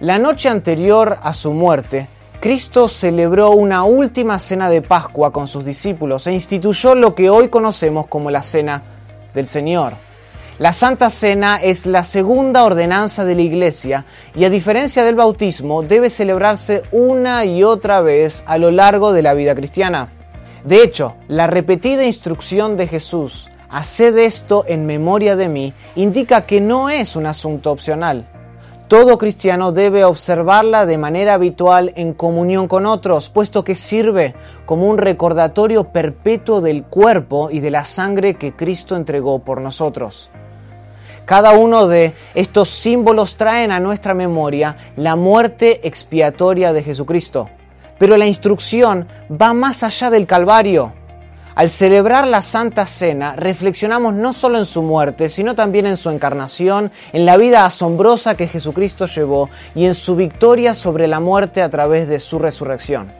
La noche anterior a su muerte, Cristo celebró una última cena de Pascua con sus discípulos e instituyó lo que hoy conocemos como la Cena del Señor. La Santa Cena es la segunda ordenanza de la Iglesia y a diferencia del bautismo debe celebrarse una y otra vez a lo largo de la vida cristiana. De hecho, la repetida instrucción de Jesús, haced esto en memoria de mí, indica que no es un asunto opcional. Todo cristiano debe observarla de manera habitual en comunión con otros, puesto que sirve como un recordatorio perpetuo del cuerpo y de la sangre que Cristo entregó por nosotros. Cada uno de estos símbolos traen a nuestra memoria la muerte expiatoria de Jesucristo. Pero la instrucción va más allá del Calvario. Al celebrar la Santa Cena, reflexionamos no solo en su muerte, sino también en su encarnación, en la vida asombrosa que Jesucristo llevó y en su victoria sobre la muerte a través de su resurrección.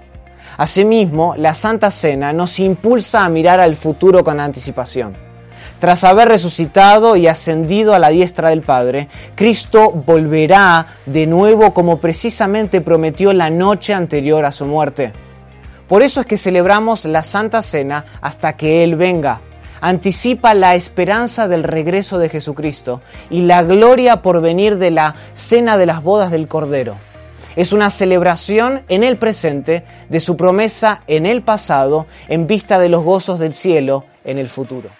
Asimismo, la Santa Cena nos impulsa a mirar al futuro con anticipación. Tras haber resucitado y ascendido a la diestra del Padre, Cristo volverá de nuevo como precisamente prometió la noche anterior a su muerte. Por eso es que celebramos la Santa Cena hasta que Él venga. Anticipa la esperanza del regreso de Jesucristo y la gloria por venir de la cena de las bodas del Cordero. Es una celebración en el presente de su promesa en el pasado en vista de los gozos del cielo en el futuro.